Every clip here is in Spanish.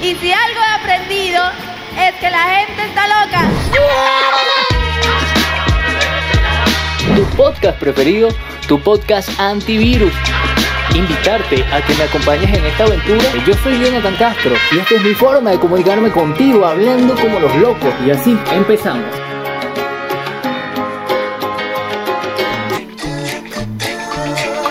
Y si algo he aprendido es que la gente está loca. Tu podcast preferido, tu podcast antivirus. Invitarte a que me acompañes en esta aventura. Yo soy Jonathan Castro y esta es mi forma de comunicarme contigo hablando como los locos. Y así empezamos.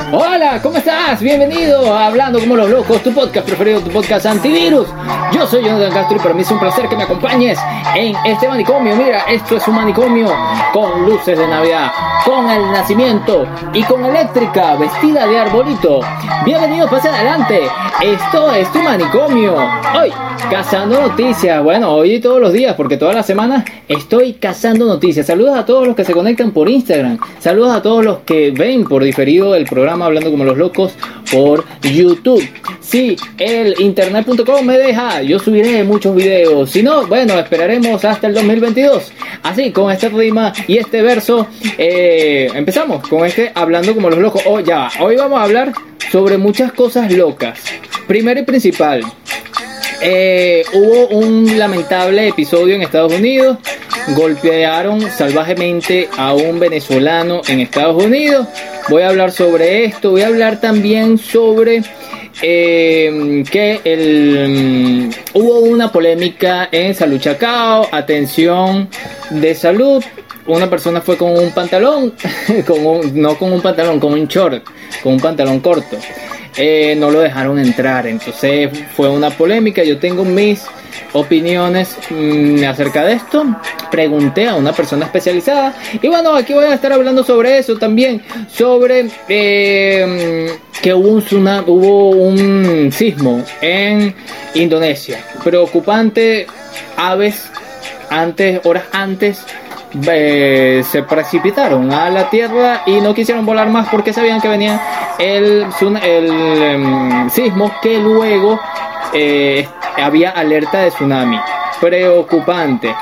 Hola, ¿cómo estás? Bienvenido a Hablando como los locos, tu podcast preferido, tu podcast antivirus. Yo soy Jonathan Castro y para mí es un placer que me acompañes en este manicomio. Mira, esto es un manicomio con luces de Navidad, con el nacimiento y con eléctrica vestida de arbolito. Bienvenido, pase adelante. Esto es tu manicomio. Hoy, cazando noticias. Bueno, hoy y todos los días, porque todas las semanas estoy cazando noticias. Saludos a todos los que se conectan por Instagram. Saludos a todos los que ven por diferido el programa Hablando como los locos por YouTube. Si el internet.com me deja, yo subiré muchos videos. Si no, bueno, esperaremos hasta el 2022. Así, con esta rima y este verso, eh, empezamos con este Hablando como los locos. Oh, ya, hoy vamos a hablar sobre muchas cosas locas. Primero y principal, eh, hubo un lamentable episodio en Estados Unidos. Golpearon salvajemente a un venezolano en Estados Unidos. Voy a hablar sobre esto. Voy a hablar también sobre eh, que el, hubo una polémica en Salud Chacao. Atención de salud. Una persona fue con un pantalón, con no con un pantalón, con un short, con un pantalón corto. Eh, no lo dejaron entrar. Entonces fue una polémica. Yo tengo mis opiniones mm, acerca de esto. Pregunté a una persona especializada. Y bueno, aquí voy a estar hablando sobre eso también. Sobre eh, que hubo un, tsunami, hubo un sismo en Indonesia. Preocupante. Aves antes, horas antes eh, se precipitaron a la tierra y no quisieron volar más porque sabían que venía el, el em, sismo que luego eh, había alerta de tsunami. Preocupante.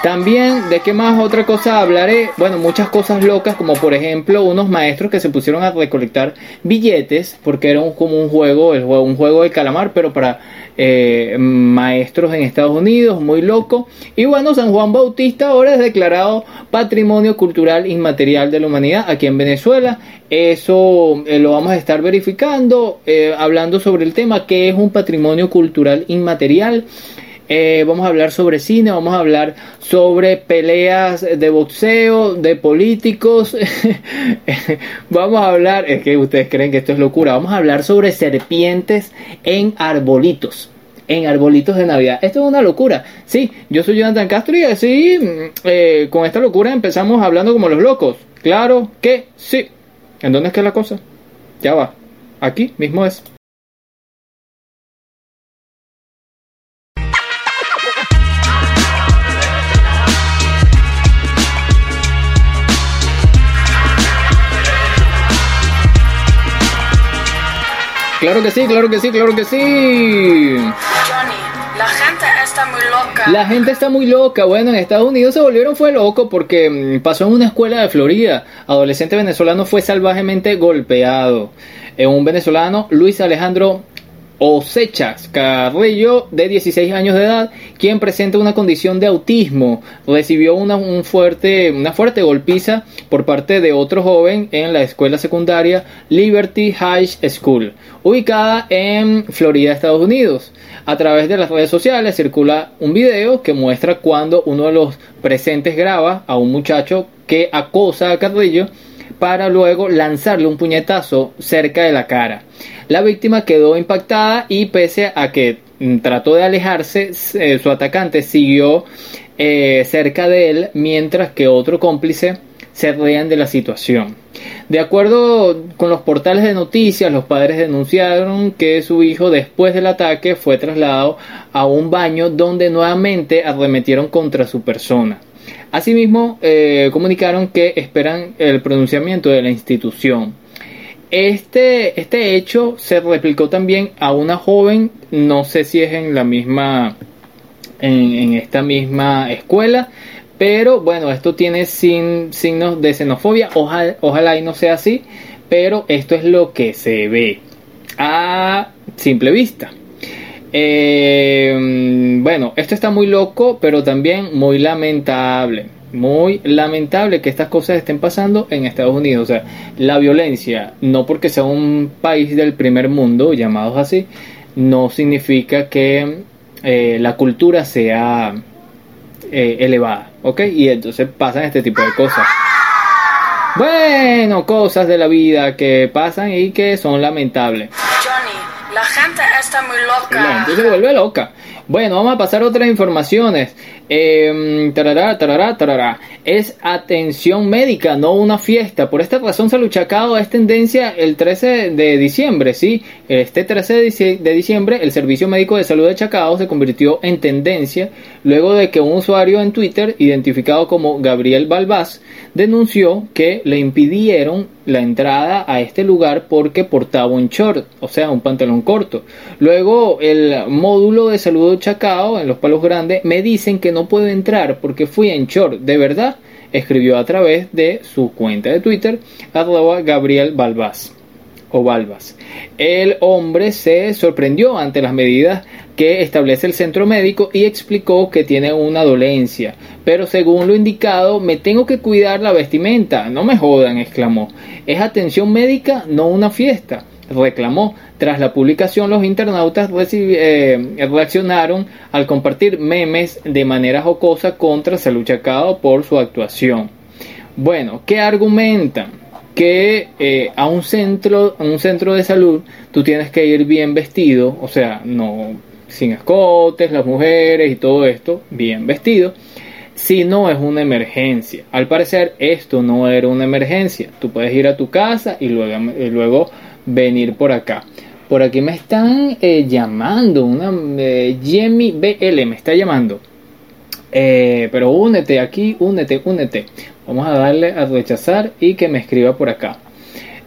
También, ¿de qué más otra cosa hablaré? Bueno, muchas cosas locas, como por ejemplo unos maestros que se pusieron a recolectar billetes, porque era como un juego, el juego, un juego de calamar, pero para eh, maestros en Estados Unidos, muy loco. Y bueno, San Juan Bautista ahora es declarado Patrimonio Cultural Inmaterial de la Humanidad aquí en Venezuela. Eso eh, lo vamos a estar verificando, eh, hablando sobre el tema que es un patrimonio cultural inmaterial. Eh, vamos a hablar sobre cine, vamos a hablar sobre peleas de boxeo, de políticos. vamos a hablar, es que ustedes creen que esto es locura, vamos a hablar sobre serpientes en arbolitos. En arbolitos de Navidad. Esto es una locura. Sí, yo soy Jonathan Castro y así, mm, eh, con esta locura empezamos hablando como los locos. Claro que sí. ¿En dónde es que es la cosa? Ya va. Aquí mismo es. Claro que sí, claro que sí, claro que sí. Johnny, la gente está muy loca. La gente está muy loca. Bueno, en Estados Unidos se volvieron fue loco porque mm, pasó en una escuela de Florida. Adolescente venezolano fue salvajemente golpeado. Eh, un venezolano, Luis Alejandro Osechas Carrillo, de 16 años de edad, quien presenta una condición de autismo, recibió una, un fuerte, una fuerte golpiza por parte de otro joven en la escuela secundaria Liberty High School, ubicada en Florida, Estados Unidos. A través de las redes sociales circula un video que muestra cuando uno de los presentes graba a un muchacho que acosa a Carrillo para luego lanzarle un puñetazo cerca de la cara. La víctima quedó impactada y pese a que mm, trató de alejarse, eh, su atacante siguió eh, cerca de él mientras que otro cómplice se reían de la situación. De acuerdo con los portales de noticias, los padres denunciaron que su hijo después del ataque fue trasladado a un baño donde nuevamente arremetieron contra su persona. Asimismo, eh, comunicaron que esperan el pronunciamiento de la institución. Este, este hecho se replicó también a una joven, no sé si es en la misma, en, esta misma escuela, pero bueno, esto tiene sin, signos de xenofobia, ojalá, ojalá y no sea así, pero esto es lo que se ve a simple vista. Eh, bueno, esto está muy loco, pero también muy lamentable. Muy lamentable que estas cosas estén pasando en Estados Unidos. O sea, la violencia, no porque sea un país del primer mundo, llamados así, no significa que eh, la cultura sea eh, elevada, ¿ok? Y entonces pasan este tipo de cosas. Bueno, cosas de la vida que pasan y que son lamentables. La gente está muy loca. La se vuelve loca. Bueno, vamos a pasar a otras informaciones. Eh, tarará, tarará, tarará. Es atención médica, no una fiesta. Por esta razón, Salud Chacao es tendencia el 13 de diciembre, ¿sí? Este 13 de dici- de diciembre, el Servicio Médico de Salud de Chacao se convirtió en tendencia luego de que un usuario en Twitter, identificado como Gabriel Balbás, denunció que le impidieron la entrada a este lugar porque portaba un short, o sea, un pantalón corto. Luego, el módulo de salud Chacao, en los palos grandes, me dicen que no puedo entrar porque fui en short. ¿De verdad? Escribió a través de su cuenta de Twitter, arroba Gabriel Balbás o Balbas. El hombre se sorprendió ante las medidas que establece el centro médico y explicó que tiene una dolencia. Pero según lo indicado, me tengo que cuidar la vestimenta. No me jodan, exclamó. Es atención médica, no una fiesta. Reclamó. Tras la publicación, los internautas eh, reaccionaron al compartir memes de manera jocosa contra Salud Chacao por su actuación. Bueno, ¿qué argumentan? Que eh, a un centro a un centro de salud tú tienes que ir bien vestido o sea no sin escotes las mujeres y todo esto bien vestido si no es una emergencia. Al parecer esto no era una emergencia. Tú puedes ir a tu casa y luego luego venir por acá. Por aquí me están eh, llamando una eh, BL me está llamando. Eh, pero únete aquí, únete, únete. Vamos a darle a rechazar y que me escriba por acá.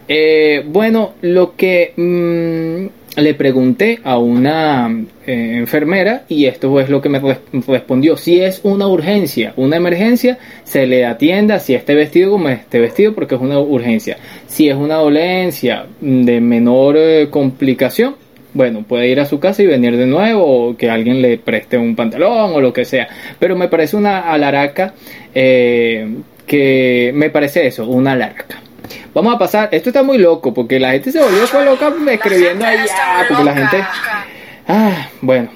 Eh, bueno, lo que mm, le pregunté a una eh, enfermera y esto es lo que me res- respondió. Si es una urgencia, una emergencia, se le atienda si esté vestido como esté vestido porque es una urgencia. Si es una dolencia de menor eh, complicación, bueno, puede ir a su casa y venir de nuevo o que alguien le preste un pantalón o lo que sea. Pero me parece una alaraca que me parece eso, una alaraca. Vamos a pasar, esto está muy loco porque la gente se volvió loca escribiendo ahí, ah, porque la gente... Ah, bueno.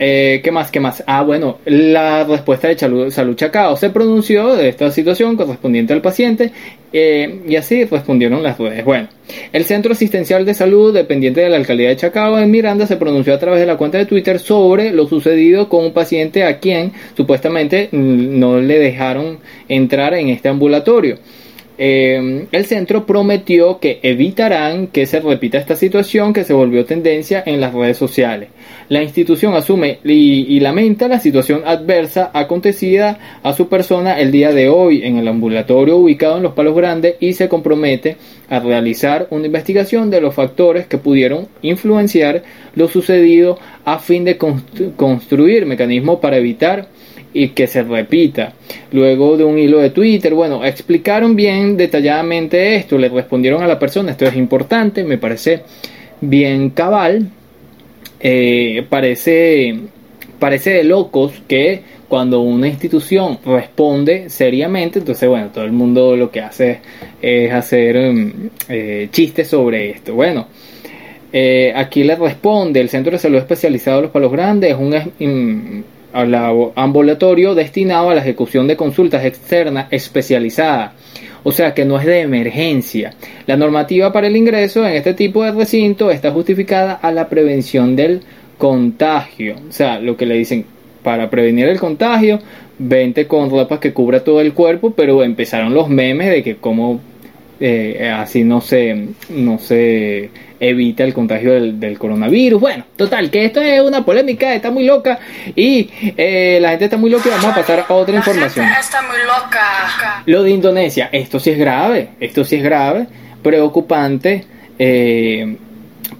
Eh, ¿Qué más? ¿Qué más? Ah, bueno, la respuesta de Salud, Chacao se pronunció de esta situación correspondiente al paciente eh, y así respondieron las redes. Bueno, el Centro Asistencial de Salud, dependiente de la alcaldía de Chacao en Miranda, se pronunció a través de la cuenta de Twitter sobre lo sucedido con un paciente a quien supuestamente mm, no le dejaron entrar en este ambulatorio. Eh, el centro prometió que evitarán que se repita esta situación que se volvió tendencia en las redes sociales. La institución asume y, lamenta la situación adversa acontecida a su persona el día de hoy en el ambulatorio ubicado en Los Palos Grandes y se compromete a realizar una investigación de los factores que pudieron influenciar lo sucedido a fin de constru- construir mecanismos para evitar y que se repita. Luego de un hilo de Twitter, bueno, explicaron bien detalladamente esto, le respondieron a la persona, esto es importante, me parece bien cabal, eh, parece, parece de locos que cuando una institución responde seriamente, entonces bueno, todo el mundo lo que hace es hacer mm, eh, chistes sobre esto. Bueno, eh, aquí le responde el Centro de Salud Especializado de los Palos Grandes, es un la- ambulatorio destinado a la ejecución de consultas externas especializadas. O sea que no es de emergencia. La normativa para el ingreso en este tipo de recinto está justificada a la prevención del contagio. O sea, lo que le dicen para prevenir el contagio, vente con ropa que cubra todo el cuerpo, pero empezaron los memes de que como eh, así no se, no se evita el contagio del, del coronavirus. Bueno, total, que esto es una polémica, está muy loca y eh, la gente está muy loca y vamos a pasar a otra La información. gente está muy loca. Lo de Indonesia, esto sí es grave, esto sí es grave, preocupante, eh,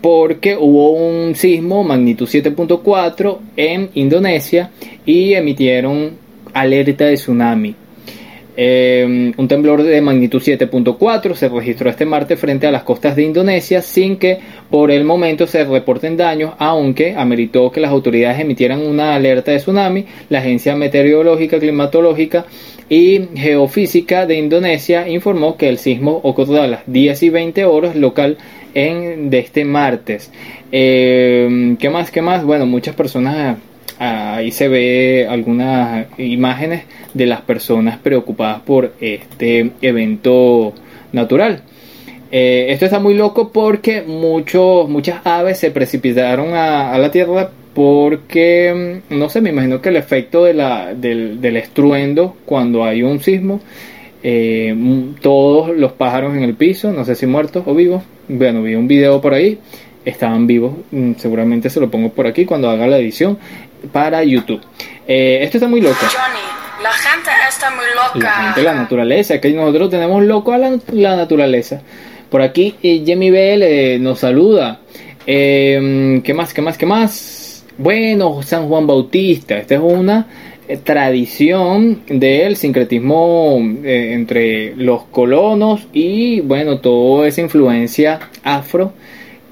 porque hubo un sismo magnitud 7.4 en Indonesia y emitieron alerta de tsunami. Eh, un temblor de magnitud 7.4 se registró este martes frente a las costas de Indonesia sin que por el momento se reporten daños, aunque ameritó que las autoridades emitieran una alerta de tsunami. La Agencia Meteorológica, Climatológica y Geofísica de Indonesia informó que el sismo ocurrió a las 10 y 20 horas local en, de este martes. Eh, ¿Qué más? ¿Qué más? Bueno, muchas personas ahí se ve algunas imágenes de las personas preocupadas por este evento natural. Eh, esto está muy loco porque muchos, muchas aves se precipitaron a, la tierra porque, mm, no sé, me imagino que el efecto de la, del, estruendo cuando hay un sismo, eh, todos los pájaros en el piso, no sé si muertos o vivos, bueno, vi un video por ahí, estaban vivos, mm, seguramente se lo pongo por aquí cuando haga la edición, para YouTube. Eh, esto está muy loco. Johnny, la gente está muy loca. La gente, la naturaleza, que nosotros tenemos loco a la, naturaleza. Por aquí eh, Jamie Bell eh, nos saluda. Eh, ¿Qué más? ¿Qué más? ¿Qué más? Bueno, San Juan Bautista. Esta es una tradición del sincretismo entre los colonos y bueno, toda esa influencia afro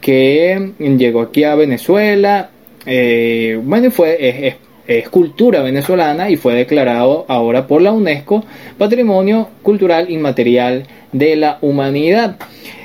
que llegó aquí a Venezuela eh, bueno, fue, es, cultura venezolana y fue declarado ahora por la UNESCO Patrimonio Cultural Inmaterial de la Humanidad.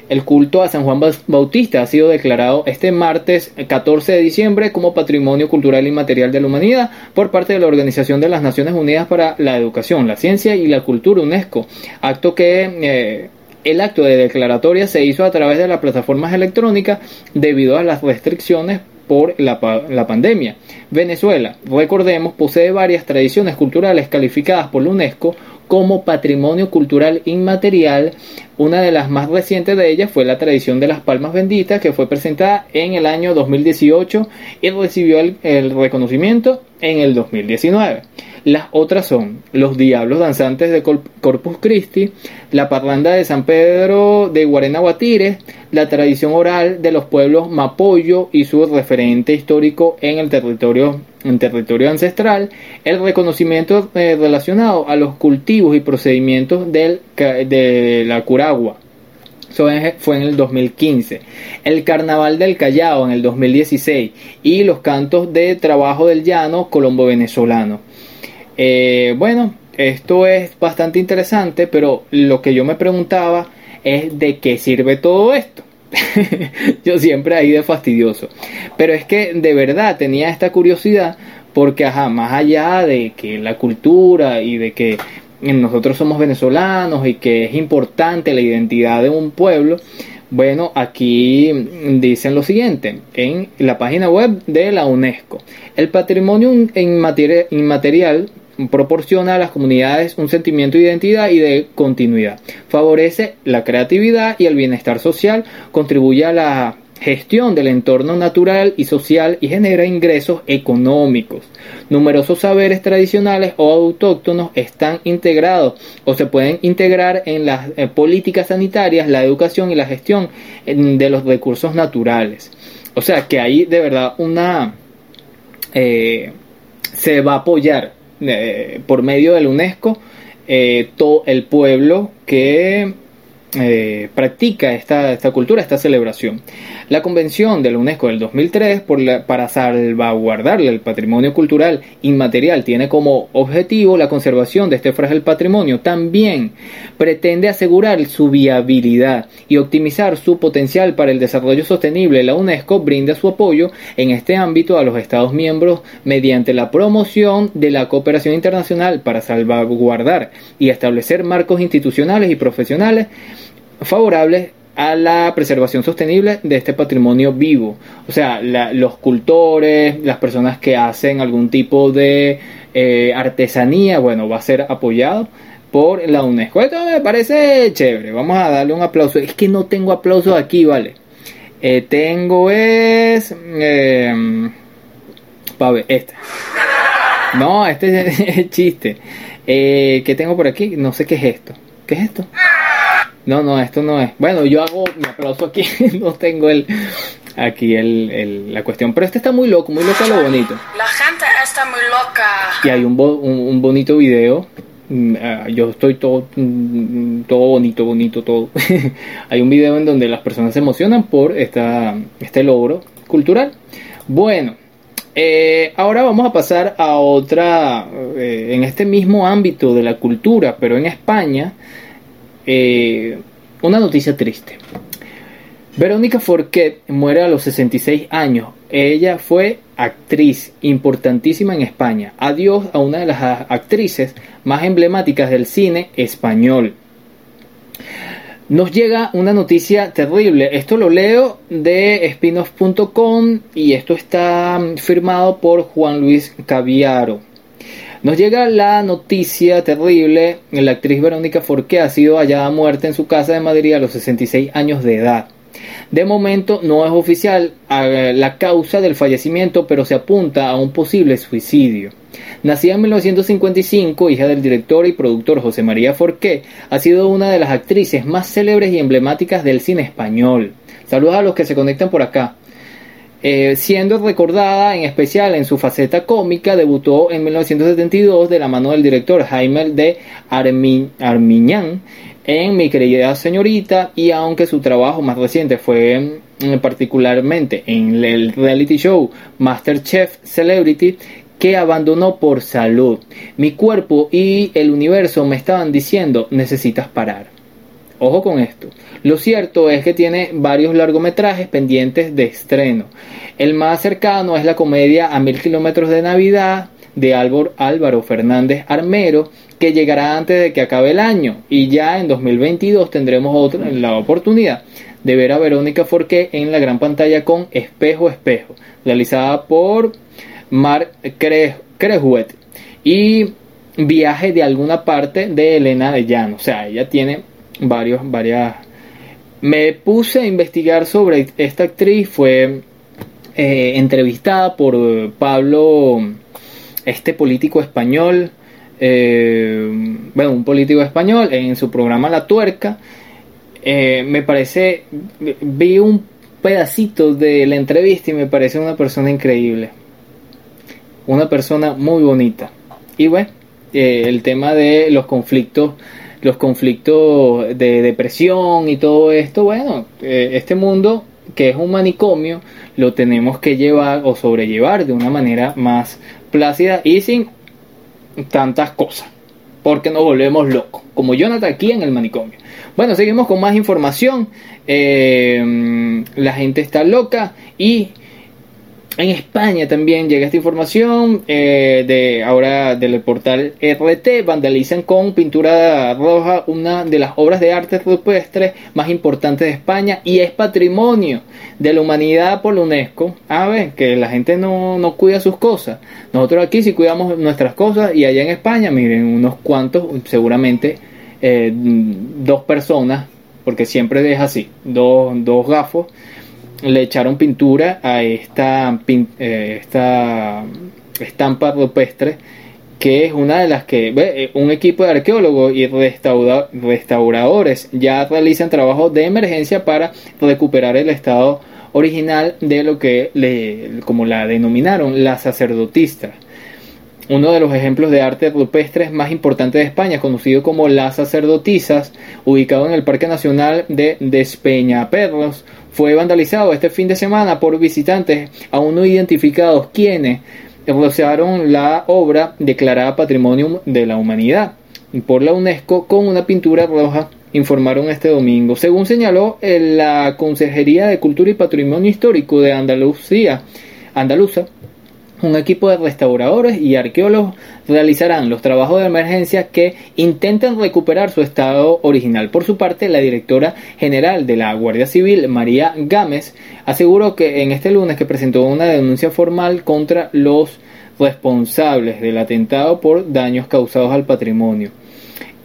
El culto a San Juan Bautista ha sido declarado este martes 14 de diciembre como Patrimonio Cultural Inmaterial de la Humanidad por parte de la Organización de las Naciones Unidas para la Educación, la Ciencia y la Cultura UNESCO, acto que... Eh, el acto de declaratoria se hizo a través de las plataformas electrónicas debido a las restricciones por la, pandemia. Venezuela, recordemos, posee varias tradiciones culturales calificadas por la UNESCO como patrimonio cultural inmaterial. Una de las más recientes de ellas fue la tradición de las palmas benditas que fue presentada en el año 2018 y recibió el, reconocimiento en el 2019. Las otras son los Diablos Danzantes de Corpus Christi, la Parranda de San Pedro de Guarena Guatire, la tradición oral de los pueblos Mapoyo y su referente histórico en el territorio, en territorio ancestral, el reconocimiento eh, relacionado a los cultivos y procedimientos del, de la Curagua fue en el 2015, el Carnaval del Callao en el 2016 y los cantos de trabajo del llano colombo venezolano. Eh, bueno, esto es bastante interesante, pero lo que yo me preguntaba es de qué sirve todo esto. yo siempre ahí de fastidioso. Pero es que de verdad tenía esta curiosidad porque, ajá, más allá de que la cultura y de que nosotros somos venezolanos y que es importante la identidad de un pueblo, bueno, aquí dicen lo siguiente, en la página web de la UNESCO. El patrimonio inmaterial proporciona a las comunidades un sentimiento de identidad y de continuidad. Favorece la creatividad y el bienestar social, contribuye a la gestión del entorno natural y social y genera ingresos económicos. Numerosos saberes tradicionales o autóctonos están integrados o se pueden integrar en las eh, políticas sanitarias, la educación y la gestión de los recursos naturales. O sea que ahí de verdad una... Eh, se va a apoyar eh, por medio de la UNESCO todo el pueblo que eh, practica esta, esta, cultura, esta celebración. La Convención de la UNESCO del 2003 por para salvaguardar el patrimonio cultural inmaterial tiene como objetivo la conservación de este frágil patrimonio. También pretende asegurar su viabilidad y optimizar su potencial para el desarrollo sostenible. La UNESCO brinda su apoyo en este ámbito a los Estados miembros mediante la promoción de la cooperación internacional para salvaguardar y establecer marcos institucionales y profesionales favorables a la preservación sostenible de este patrimonio vivo. O sea, los cultores, las personas que hacen algún tipo de eh, artesanía, bueno, va a ser apoyado por la UNESCO. Esto me parece chévere. Vamos a darle un aplauso. Es que no tengo aplausos aquí, ¿vale? Eh, tengo es... Eh, ver, este. No, este es el chiste. Eh, ¿Qué tengo por aquí? No sé qué es esto. ¿Qué es esto? No, no, esto no es. Bueno, yo hago mi aplauso aquí, no tengo el aquí el, la cuestión. Pero este está muy loco, muy loco lo bonito. La gente está muy loca. Y hay un, un, bonito video mm, ah, yo estoy todo, mm, todo bonito, bonito, todo. Hay un video en donde las personas se emocionan por esta, este logro cultural. Bueno, eh, ahora vamos a pasar a otra, eh, en este mismo ámbito de la cultura, pero en España, eh, una noticia triste. Verónica Forquet muere a los 66 años. Ella fue actriz importantísima en España. Adiós a una de las actrices más emblemáticas del cine español. Nos llega una noticia terrible. Esto lo leo de spinoff.com y esto está firmado por Juan Luis Caviaro. Nos llega la noticia terrible. La actriz Verónica Forqué ha sido hallada muerta en su casa de Madrid a los 66 años de edad. De momento no es oficial la causa del fallecimiento, pero se apunta a un posible suicidio. Nacida en 1955, hija del director y productor José María Forqué, ha sido una de las actrices más célebres y emblemáticas del cine español. Saludos a los que se conectan por acá. Eh, siendo recordada en especial en su faceta cómica, debutó en 1972 de la mano del director Jaime de Armiñán en Mi querida señorita y aunque su trabajo más reciente fue mm, particularmente en el reality show Masterchef Celebrity, que abandonó por salud. Mi cuerpo y el universo me estaban diciendo necesitas parar. Ojo con esto. Lo cierto es que tiene varios largometrajes pendientes de estreno. El más cercano es la comedia A Mil Kilómetros de Navidad de Álvaro Fernández Armero, que llegará antes de que acabe el año. Y ya en 2022 tendremos otra, la oportunidad de ver a Verónica Forqué en la gran pantalla con Espejo Espejo, realizada por Mar Crejuet y Viaje de alguna parte de Elena de Llano. O sea, ella tiene varios, varias... Me puse a investigar sobre esta actriz, fue eh, entrevistada por Pablo, este político español, eh, bueno, un político español, en su programa La Tuerca. Eh, me parece, vi un pedacito de la entrevista y me parece una persona increíble una persona muy bonita. Y bueno, el tema de los conflictos, los conflictos de depresión y todo esto, bueno, eh, este mundo que es un manicomio, lo tenemos que llevar o sobrellevar de una manera más plácida y sin tantas cosas, porque nos volvemos locos, como Jonathan aquí en el manicomio. Bueno, seguimos con más información. Eh, la gente está loca y en España también llega esta información eh, de ahora del portal RT. Vandalizan con pintura roja una de las obras de arte rupestre más importantes de España y es patrimonio de la humanidad por la UNESCO. A ver, que la gente no, no cuida sus cosas. Nosotros aquí sí cuidamos nuestras cosas y allá en España, miren, unos cuantos, seguramente eh, dos personas, porque siempre es así, dos, dos gafos le echaron pintura a esta, eh, esta estampa rupestre que es una de las que eh, un equipo de arqueólogos y restauradores ya realizan trabajos de emergencia para recuperar el estado original de lo que le, como la denominaron las sacerdotistas uno de los ejemplos de arte rupestre más importantes de España, conocido como Las Sacerdotisas, ubicado en el Parque Nacional de Despeñaperros, fue vandalizado este fin de semana por visitantes aún no identificados quienes rocearon la obra declarada Patrimonio de la Humanidad por la UNESCO con una pintura roja informaron este domingo. Según señaló la Consejería de Cultura y Patrimonio Histórico de Andalucía, Andaluza, un equipo de restauradores y arqueólogos realizarán los trabajos de emergencia que intentan recuperar su estado original. Por su parte, la directora general de la Guardia Civil, María Gámez, aseguró que en este lunes que presentó una denuncia formal contra los responsables del atentado por daños causados al patrimonio.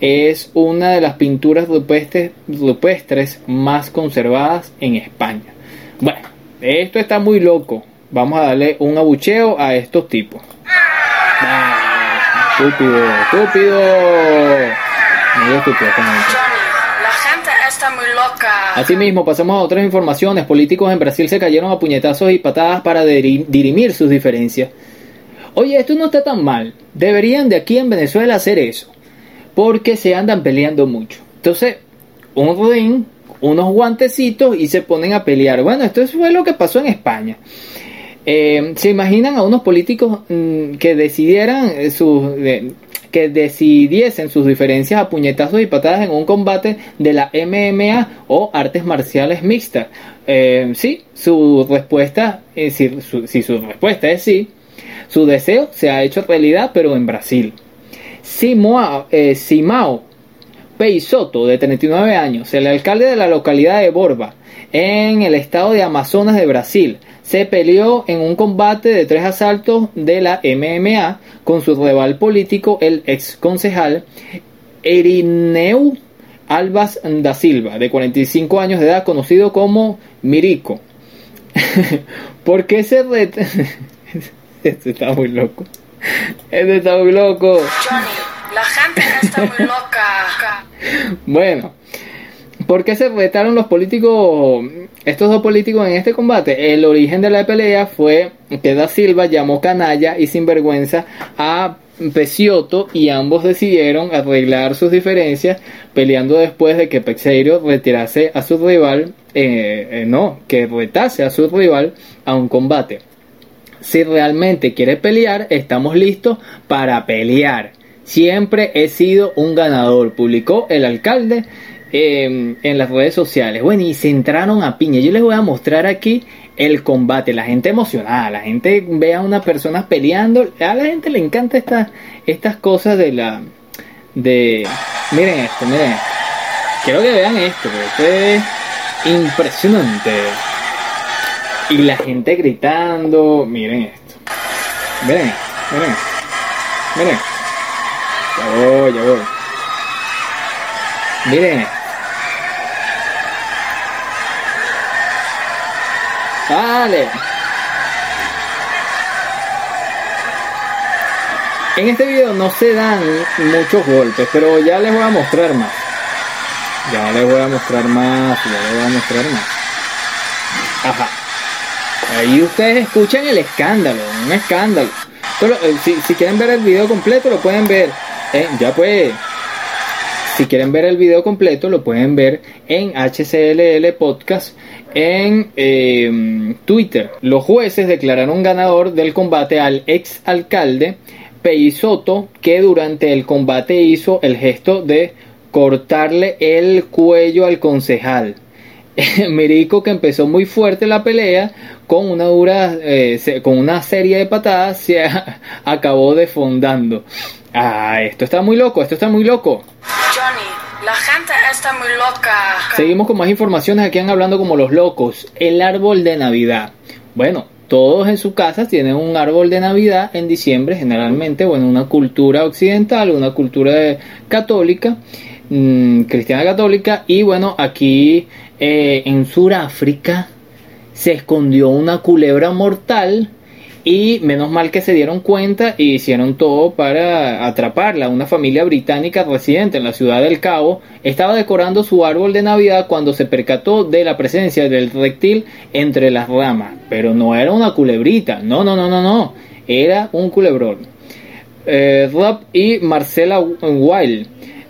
Es una de las pinturas rupestres, rupestres más conservadas en España. Bueno, esto está muy loco vamos a darle un abucheo a estos tipos. Ah, estúpido, estúpido. Muy estúpido, muy loca. Asimismo, pasamos a otras informaciones. Políticos en Brasil se cayeron a puñetazos y patadas para dirimir sus diferencias. Oye, esto no está tan mal. Deberían de aquí en Venezuela hacer eso. porque se andan peleando mucho. Entonces, un ring, unos guantecitos y se ponen a pelear. Bueno, esto fue lo que pasó en España. Eh, ¿Se imaginan a unos políticos mm, que decidieran eh, sus, que decidiesen sus diferencias a puñetazos y patadas en un combate de la MMA o artes marciales mixtas? Eh, sí, su respuesta, si, su respuesta es sí, su deseo se ha hecho realidad, pero en Brasil. Simao Peisoto, de 39 años, el alcalde de la localidad de Borba, en el estado de Amazonas de Brasil, se peleó en un combate de tres asaltos de la MMA con su rival político, el ex concejal Erineu Albas da Silva, de 45 años de edad, conocido como Mirico. ¿Por qué se ret... este está muy loco. Este está muy loco. Johnny, la gente está muy loca. Bueno, ¿Por qué se retaron los políticos, estos dos políticos en este combate? El origen de la pelea fue que Da Silva llamó canalla y sinvergüenza a Pecioto y ambos decidieron arreglar sus diferencias peleando después de que Pexeiro retirase a su rival, eh, eh, no, que retase a su rival a un combate. Si realmente quiere pelear, estamos listos para pelear. Siempre he sido un ganador, publicó el alcalde Em, en las redes sociales. Bueno, y se entraron a piña. Yo les voy a mostrar aquí el combate. La gente emocionada, la gente ve a unas personas peleando. A la gente le encanta estas estas cosas de la. de. Miren esto, miren. Quiero que vean esto, porque esto es impresionante. Y la gente gritando. Miren esto. Miren miren. Miren. Ya voy, ya voy. Esto. Vale. En este video no se dan muchos golpes, pero ya les voy a mostrar más. Ya les voy a mostrar más, ya les voy a mostrar más. Ajá. Ahí ustedes escuchan el escándalo, un escándalo. Eh, si, quieren ver el video completo lo pueden ver. Eh, ya pues. Quieren ver el video completo lo pueden ver en HCLL Podcast en eh, Twitter. Los jueces declararon ganador del combate al ex alcalde Peisoto, que durante el combate hizo el gesto de cortarle el cuello al concejal. Mirico que empezó muy fuerte la pelea con una dura eh, con una serie de patadas se acabó defondando. Ah, esto está muy loco, esto está muy loco. Johnny, la gente está muy loca. Seguimos con más informaciones aquí en Hablando como los locos. El árbol de Navidad. Bueno, todos en su casa tienen un árbol de Navidad en diciembre, generalmente, bueno, una cultura occidental, una cultura católica, mm, cristiana católica, y bueno, aquí eh, en Sudáfrica se escondió una culebra mortal y menos mal que se dieron cuenta y hicieron todo para atraparla. Una familia británica residente en la ciudad del Cabo estaba decorando su árbol de Navidad cuando se percató de la presencia del reptil entre las ramas. Pero no era una culebrita, no, no, no, no, no. Era un culebrón. Eh, Rob y Marcela Wilde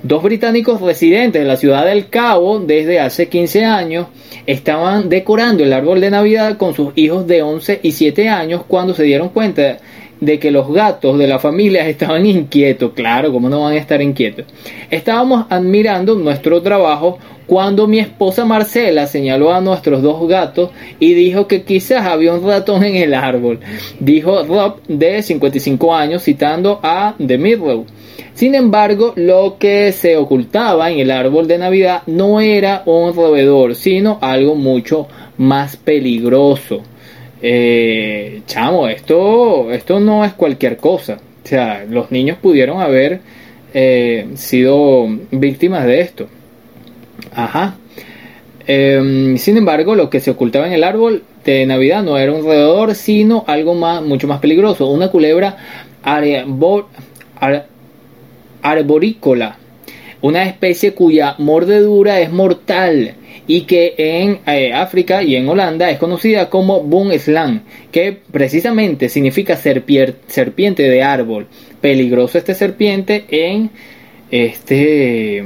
Dos británicos residentes de la ciudad del Cabo desde hace 15 años estaban decorando el árbol de Navidad con sus hijos de 11 y 7 años cuando se dieron cuenta de que los gatos de la familia estaban inquietos. Claro, ¿cómo no van a estar inquietos? Estábamos admirando nuestro trabajo cuando mi esposa Marcela señaló a nuestros dos gatos y dijo que quizás había un ratón en el árbol. Dijo Rob de 55 años citando a The Midrow. Sin embargo, lo que se ocultaba en el árbol de Navidad no era un roedor, sino algo mucho más peligroso. Eh, chamo, esto, esto no es cualquier cosa. O sea, los niños pudieron haber eh, sido víctimas de esto. Ajá. Em, sin embargo, lo que se ocultaba en el árbol de Navidad no era un roedor, sino algo más, mucho más peligroso, una culebra arborícola, una especie cuya mordedura es mortal y que en eh, África y en Holanda es conocida como Boomslang, que precisamente significa serpiente de árbol. Peligroso este serpiente en este...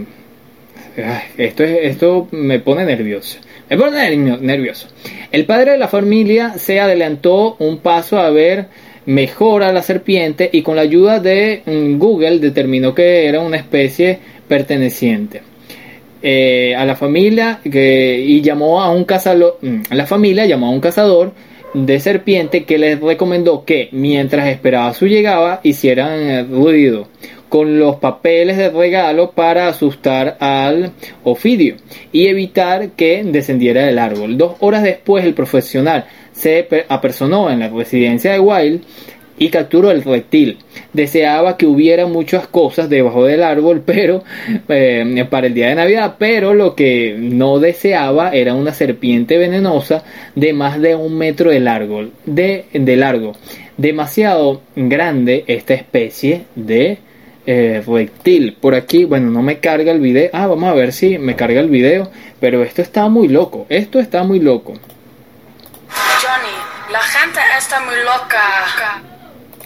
Esto, es, esto me pone nervioso. Me pone nervioso. El padre de la familia se adelantó un paso a ver mejor a la serpiente y con la ayuda de mm, Google determinó que era una especie perteneciente. Eh, a la familia que, y llamó a un cazador, mm, la familia llamó a un cazador de serpiente que les recomendó que mientras esperaba su llegada hicieran eh, ruido con los papeles de regalo para asustar al ofidio y evitar que descendiera del árbol. Dos horas después el profesional se apersonó en la residencia de Wild y capturó el reptil. Deseaba que hubiera muchas cosas debajo del árbol, pero eh, para el día de Navidad, pero lo que no deseaba era una serpiente venenosa de más de un metro de largo, de, largo. Demasiado grande esta especie de eh, reptil. Por aquí, bueno, no me carga el video. Ah, vamos a ver si me carga el video. Pero esto está muy loco. Esto está muy loco. La gente está muy loca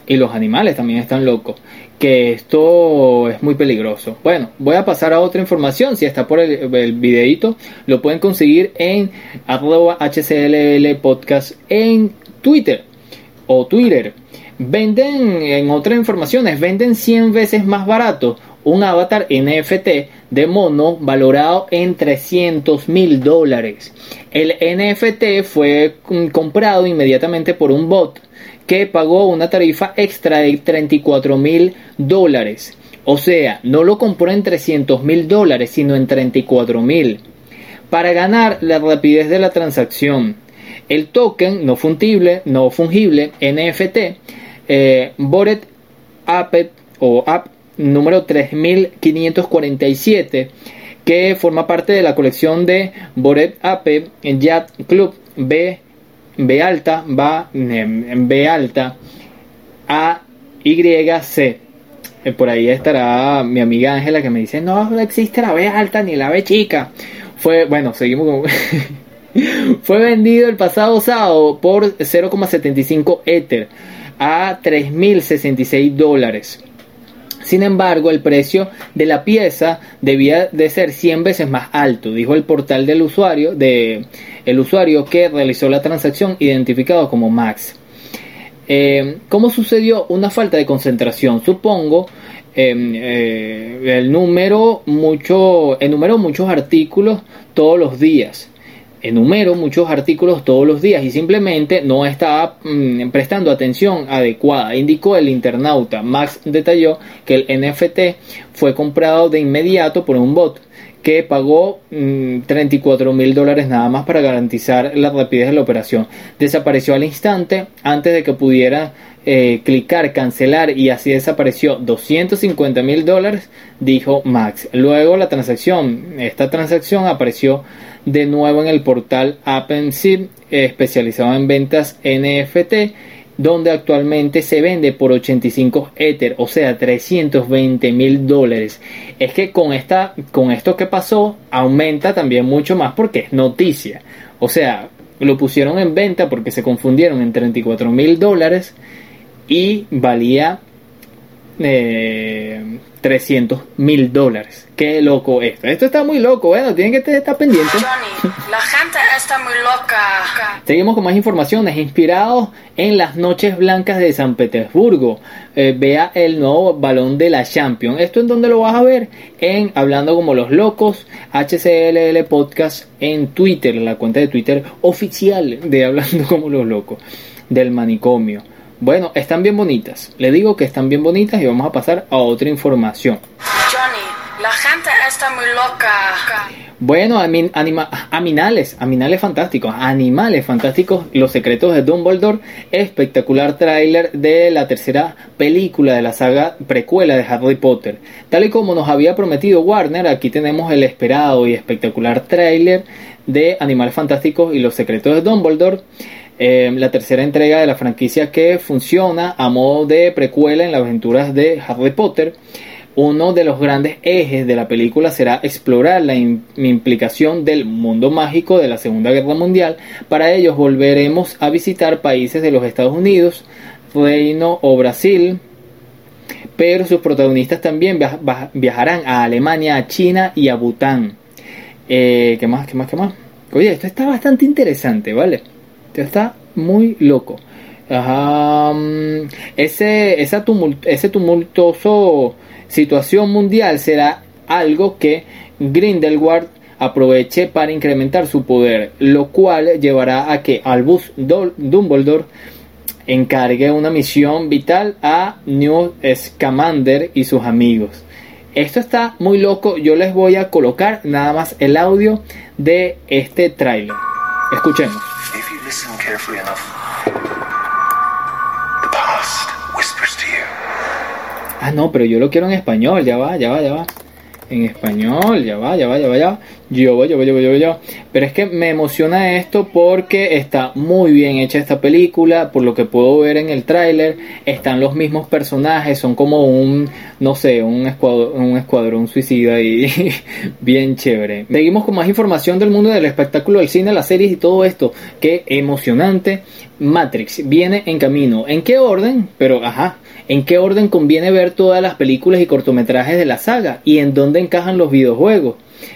y los animales también están locos. Que esto es muy peligroso. Bueno, voy a pasar a otra información. Si está por el, videito, lo pueden conseguir en HCLL podcast en Twitter o Twitter. Venden, en otras informaciones, venden 100 veces más barato un avatar NFT de mono valorado en 300 mil dólares. El NFT fue comprado inmediatamente por un bot que pagó una tarifa extra de 34 mil dólares. O sea, no lo compró en 300 mil dólares, sino en 34 mil. Para ganar la rapidez de la transacción, el token no fungible, no fungible NFT, eh, Bored App o App número 3547, que forma parte de la colección de Bored App Yacht Club B B alta va en B alta A Y C. Eh, por ahí estará mi amiga Ángela que me dice, no, existe la B alta ni la B chica. Fue, bueno, seguimos. Fue vendido el pasado sábado por 0,75 Ether a 3.066 dólares. Sin embargo, el precio de la pieza debía de ser 100 veces más alto, dijo el portal del usuario, de, el usuario que realizó la transacción identificado como Max. Eh, ¿Cómo sucedió? Una falta de concentración, supongo. Em, eh, el número mucho, enumeró muchos artículos todos los días enumero muchos artículos todos los días y simplemente no estaba mm, prestando atención adecuada, indicó el internauta. Max detalló que el NFT fue comprado de inmediato por un bot que pagó 34 mm, mil dólares nada más para garantizar la rapidez de la operación. Desapareció al instante antes de que pudiera eh, clicar cancelar y así desapareció 250 mil dólares, dijo Max. Luego la transacción, esta transacción apareció de nuevo en el portal AppNSIP especializado en ventas NFT donde actualmente se vende por 85 Ether, o sea, 320 mil dólares. Es que con, esta, con esto que pasó, aumenta también mucho más porque es noticia. O sea, lo pusieron en venta porque se confundieron en 34 mil dólares y valía eh, 300 mil dólares. Qué loco esto. Esto está muy loco. Bueno, tienen que estar pendientes. la gente está muy loca. Seguimos con más informaciones. Inspirados en las noches blancas de San Petersburgo. Eh, vea el nuevo balón de la Champions. ¿Esto en donde lo vas a ver? En Hablando como los locos. HCLL Podcast en Twitter. La cuenta de Twitter oficial de Hablando como los locos. Del manicomio. Bueno, están bien bonitas. Le digo que están bien bonitas y vamos a pasar a otra información. Johnny, la gente está muy loca. Bueno, anima, aminales, aminales fantásticos, animales fantásticos, los secretos de Dumbledore, espectacular tráiler de la tercera película de la saga precuela de Harry Potter. Tal y como nos había prometido Warner, aquí tenemos el esperado y espectacular tráiler de Animales Fantásticos y los secretos de Dumbledore. Eh, la tercera entrega de la franquicia que funciona a modo de precuela en las aventuras de Harry Potter. Uno de los grandes ejes de la película será explorar la implicación del mundo mágico de la Segunda Guerra Mundial. Para ellos volveremos a visitar países de los Estados Unidos, Reino o Brasil, pero sus protagonistas también viajarán a Alemania, a China y a Bután. Eh, ¿Qué más? ¿Qué más? ¿Qué más? Oye, esto está bastante interesante, ¿vale? Está muy loco. Mm, ese, esa ese tumultuoso situación mundial será algo que Grindelwald aproveche para incrementar su poder, lo cual llevará a que Albus Dumbledore encargue una misión vital a Newt Scamander y sus amigos. Esto está muy loco, yo les voy a colocar nada más el audio de este tráiler. Escuchemos. Listen carefully enough, the past whispers to you. Ah, no, pero yo lo quiero en español, ya va, ya va, ya va. En español, ya va, ya va, ya va, ya va. Yo va, yo va, yo va, yo ya va. Pero es que me emociona esto porque está muy bien hecha esta película, por lo que puedo ver en el tráiler, están los mismos personajes, son como un, no sé, un escuadrón, un escuadrón suicida y bien chévere. Seguimos con más información del mundo del espectáculo, del cine, las series y todo esto. Qué emocionante. Matrix viene en camino. ¿En qué orden? Pero, ajá, ¿en qué orden conviene ver todas las películas y cortometrajes de la saga? ¿Y en dónde encajan los videojuegos?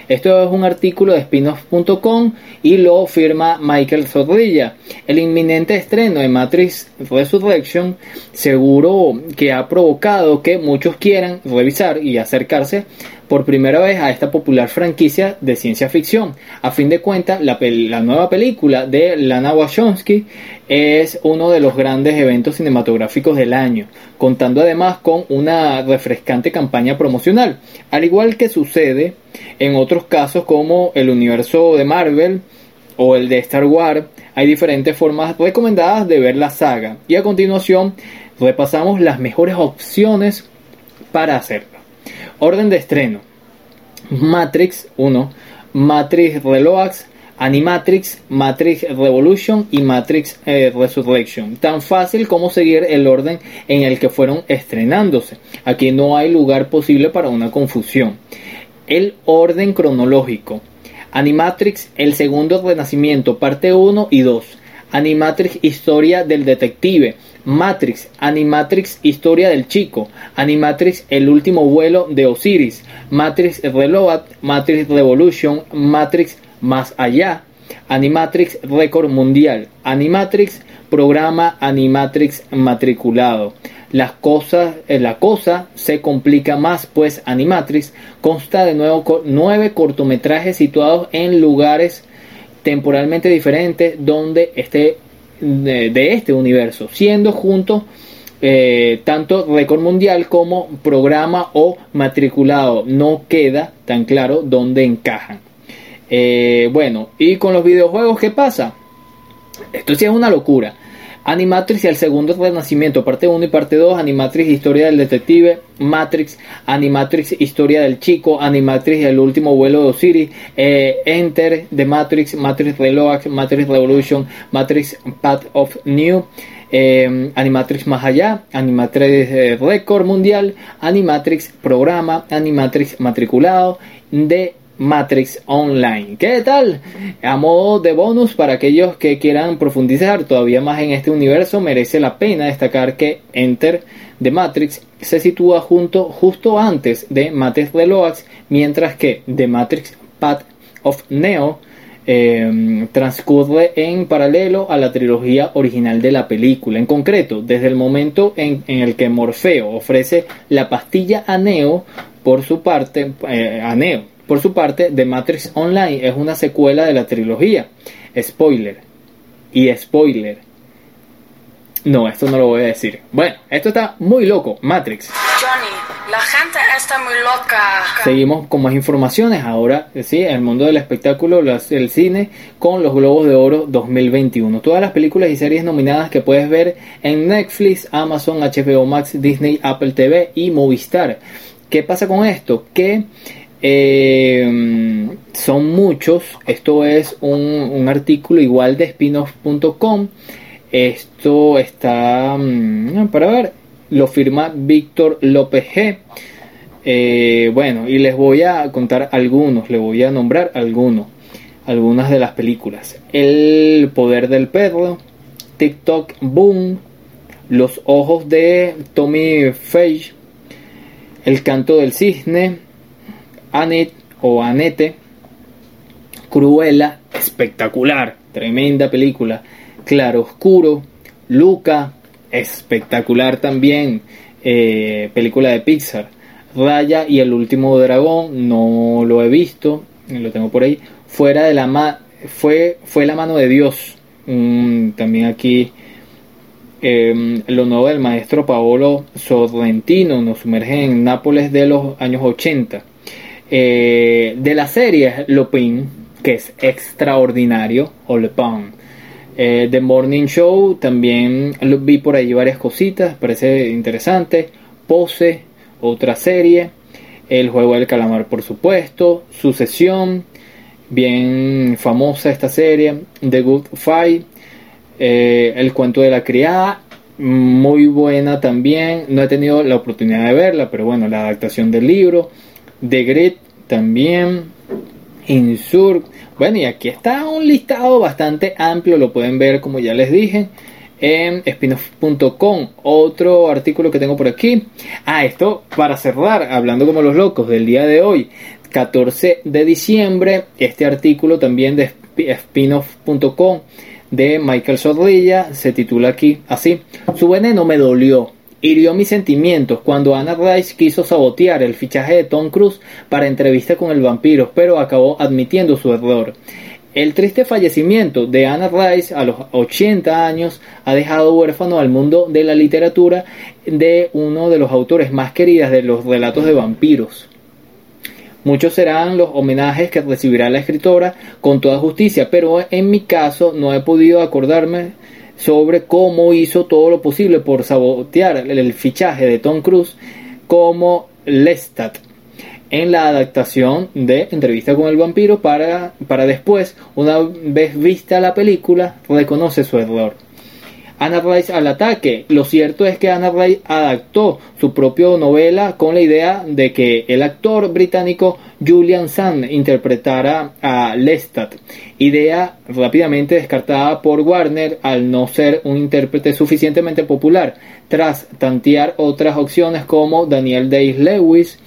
Esto es un artículo de spinoff.com y lo firma Michael Zorrilla. El inminente estreno de Matrix Resurrection seguro que ha provocado que muchos quieran revisar y acercarse por primera vez a esta popular franquicia de ciencia ficción. A fin de cuentas, la, nueva película de Lana Wachowski es uno de los grandes eventos cinematográficos del año, contando además con una refrescante campaña promocional, al igual que sucede en otros casos como el universo de Marvel o el de Star Wars, hay diferentes formas recomendadas de ver la saga y a continuación repasamos las mejores opciones para hacerlo. Orden de estreno. Matrix 1, Matrix Reloads, Animatrix, Matrix Revolution y Matrix eh, Resurrection. Tan fácil como seguir el orden en el que fueron estrenándose. Aquí no hay lugar posible para una confusión. El orden cronológico. Animatrix, el segundo renacimiento, parte 1 y 2. Animatrix, historia del detective. Matrix, Animatrix, historia del chico. Animatrix, el último vuelo de Osiris. Matrix Reload, Matrix Revolution, Matrix más allá. Animatrix récord mundial. Animatrix programa Animatrix matriculado. Las cosas, eh, la cosa se complica más, pues Animatrix consta de nuevo, nueve cortometrajes situados en lugares temporalmente diferentes donde este de, este universo, siendo juntos eh, tanto récord mundial como programa o matriculado. No queda tan claro dónde encajan. Eh, bueno, y con los videojuegos, ¿qué pasa? Esto sí es una locura. Animatrix y el segundo renacimiento, parte 1 y parte 2, Animatrix, historia del detective, Matrix, Animatrix, historia del chico, Animatrix, el último vuelo de Osiris, eh, Enter, The Matrix, Matrix Reload, Matrix Revolution, Matrix Path of New, eh, Animatrix más allá, Animatrix eh, récord mundial, Animatrix programa, Animatrix matriculado, de Matrix Online. ¿Qué tal? A modo de bonus para aquellos que quieran profundizar todavía más en este universo, merece la pena destacar que Enter de Matrix se sitúa junto, justo antes de Matrix Reloads, mientras que The Matrix Path of Neo eh, transcurre en paralelo a la trilogía original de la película. En concreto, desde el momento en, en el que Morfeo ofrece la pastilla a Neo, por su parte, eh, a Neo, por su parte, The Matrix Online es una secuela de la trilogía. Spoiler. Y spoiler. No, esto no lo voy a decir. Bueno, esto está muy loco. Matrix. Johnny, la gente está muy loca. Seguimos con más informaciones. Ahora, sí, el mundo del espectáculo, las- el cine, con los Globos de Oro 2021. Todas las películas y series nominadas que puedes ver en Netflix, Amazon, HBO Max, Disney, Apple TV y Movistar. ¿Qué pasa con esto? Que eh, son muchos. Esto es un, un artículo igual de spinoff.com. Esto está, mm, para ver, lo firma Víctor López G. Eh, bueno, y les voy a contar algunos, les voy a nombrar algunos, algunas de las películas. El poder del perro, TikTok Boom, Los ojos de Tommy Fage, El canto del cisne, Anet o Anete, Cruella, espectacular, tremenda película. Claro Oscuro, Luca, espectacular también, eh, película de Pixar. Raya y el último dragón, no lo he visto, lo tengo por ahí. Fuera de la ma fue, fue la mano de Dios. Mm, también aquí eh, lo nuevo del maestro Paolo Sorrentino nos sumerge en Nápoles de los años 80. Eh, de la serie Lupin, que es extraordinario, o Le eh, The Morning Show, también vi por ahí varias cositas, parece interesante. Pose, otra serie. El juego del calamar, por supuesto. Sucesión, bien famosa esta serie. The Good Fight. Eh, el cuento de la criada, muy buena también. No he tenido la oportunidad de verla, pero bueno, la adaptación del libro. The Grit también. Insur. Bueno, y aquí está un listado bastante amplio, lo pueden ver como ya les dije en spinoff.com. Otro artículo que tengo por aquí. Ah, esto para cerrar, hablando como los locos del día de hoy, 14 de diciembre. Este artículo también de spinoff.com de Michael Zorrilla se titula aquí así: Su veneno me dolió. Hirió mis sentimientos cuando Anna Rice quiso sabotear el fichaje de Tom Cruise para entrevista con el vampiro, pero acabó admitiendo su error. El triste fallecimiento de Anna Rice a los 80 años ha dejado huérfano al mundo de la literatura de uno de los autores más queridos de los relatos de vampiros. Muchos serán los homenajes que recibirá la escritora con toda justicia, pero en mi caso no he podido acordarme sobre cómo hizo todo lo posible por sabotear el fichaje de Tom Cruise como Lestat en la adaptación de Entrevista con el vampiro para, para después, una vez vista la película, reconoce su error. Anna Rice al ataque. Lo cierto es que Anna Rice adaptó su propia novela con la idea de que el actor británico Julian Sand interpretara a Lestat, idea rápidamente descartada por Warner al no ser un intérprete suficientemente popular, tras tantear otras opciones como Daniel Day-Lewis,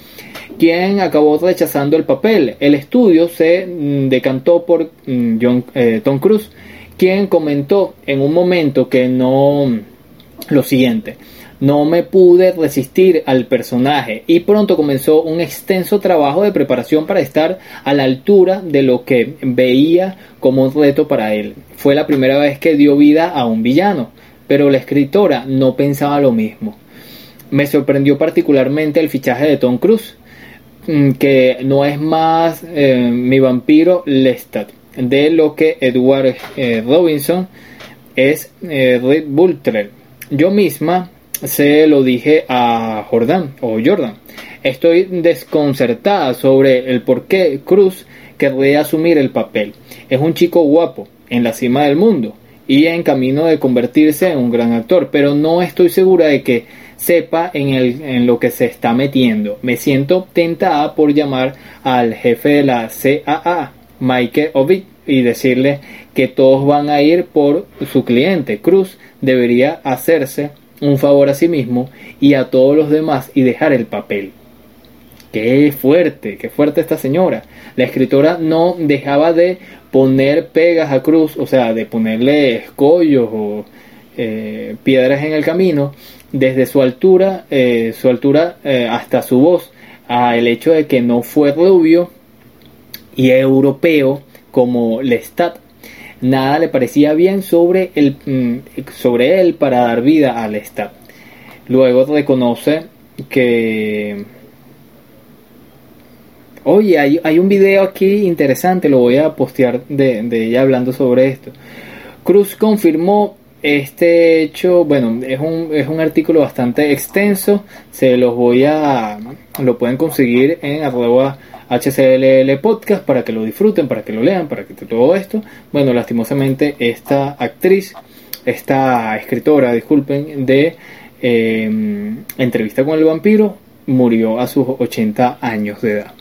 quien acabó rechazando el papel. El estudio se mm, decantó por mm, John, eh, Tom Cruise, quien comentó en un momento que no lo siguiente. No me pude resistir al personaje y pronto comenzó un extenso trabajo de preparación para estar a la altura de lo que veía como un reto para él. Fue la primera vez que dio vida a un villano, pero la escritora no pensaba lo mismo. Me sorprendió particularmente el fichaje de Tom Cruise, mm, que no es más eh, mi vampiro Lestat, de lo que Edward eh, Robinson es eh, Bull Yo misma se lo dije a Jordan o Jordan. Estoy desconcertada sobre el por qué Cruz querría asumir el papel. Es un chico guapo, en la cima del mundo y en camino de convertirse en un gran actor, pero no estoy segura de que sepa en, el, en lo que se está metiendo. Me siento tentada por llamar al jefe de la CAA, Mike Ovid, y decirle que todos van a ir por su cliente. Cruz debería hacerse un favor a sí mismo y a todos los demás y dejar el papel. Qué fuerte, qué fuerte esta señora. La escritora no dejaba de poner pegas a Cruz, o sea, de ponerle escollos o eh, piedras en el camino, desde su altura, eh, su altura eh, hasta su voz, a el hecho de que no fue rubio y europeo como Lestat nada le parecía bien sobre, el, mm, sobre él para dar vida al Estado. Luego reconoce que... Oye, hay, un video aquí interesante, lo voy a postear de, de ella hablando sobre esto. Cruz confirmó este hecho, bueno, es un, es un artículo bastante extenso, se los voy a, lo pueden conseguir en arroba HCLL Podcast para que lo disfruten, para que lo lean, para que todo esto. Bueno, lastimosamente esta actriz, esta escritora, disculpen, de em, Entrevista con el vampiro, murió a sus 80 años de edad.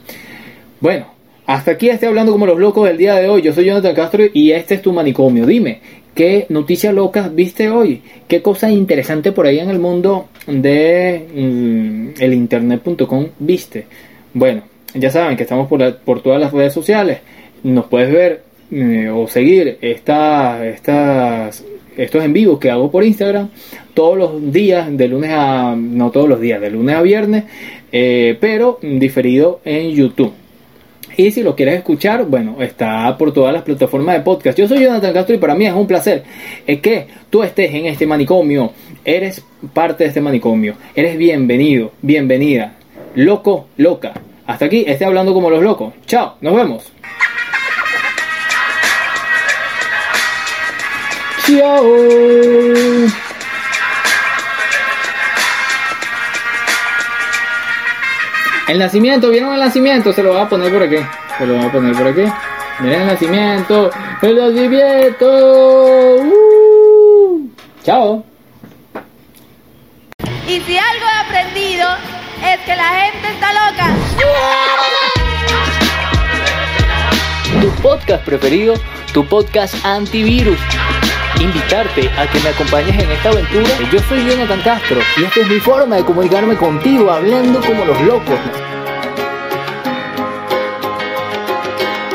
Bueno, hasta aquí estoy hablando como los locos del día de hoy. Yo soy Jonathan Castro y este es tu manicomio. Dime, ¿Qué noticia loca viste hoy? ¿Qué cosa interesante por ahí en el mundo de mm, el internet.com viste? Bueno, ya saben que estamos por, por todas las redes sociales. Nos puedes ver eh, o seguir esta, estas, estos en vivo que hago por Instagram todos los días, de lunes a. no todos los días, de lunes a viernes, eh, pero diferido en YouTube. Y si lo quieres escuchar, bueno, está por todas las plataformas de podcast. Yo soy Jonathan Castro y para mí es un placer eh, que tú estés en este manicomio. Eres parte de este manicomio. Eres bienvenido, bienvenida. Loco, loca. Hasta aquí, esté hablando como los locos. Chao, nos vemos. Chao. El nacimiento, ¿vieron el nacimiento? Se lo voy a poner por aquí. Se lo voy a poner por aquí. Miren el nacimiento. El nacimiento. Uh. Chao. Y si algo he aprendido es que la gente está loca. Tu podcast preferido, tu podcast antivirus. Invitarte a que me acompañes en esta aventura. Yo soy Jonathan Castro y esta es mi forma de comunicarme contigo hablando como los locos.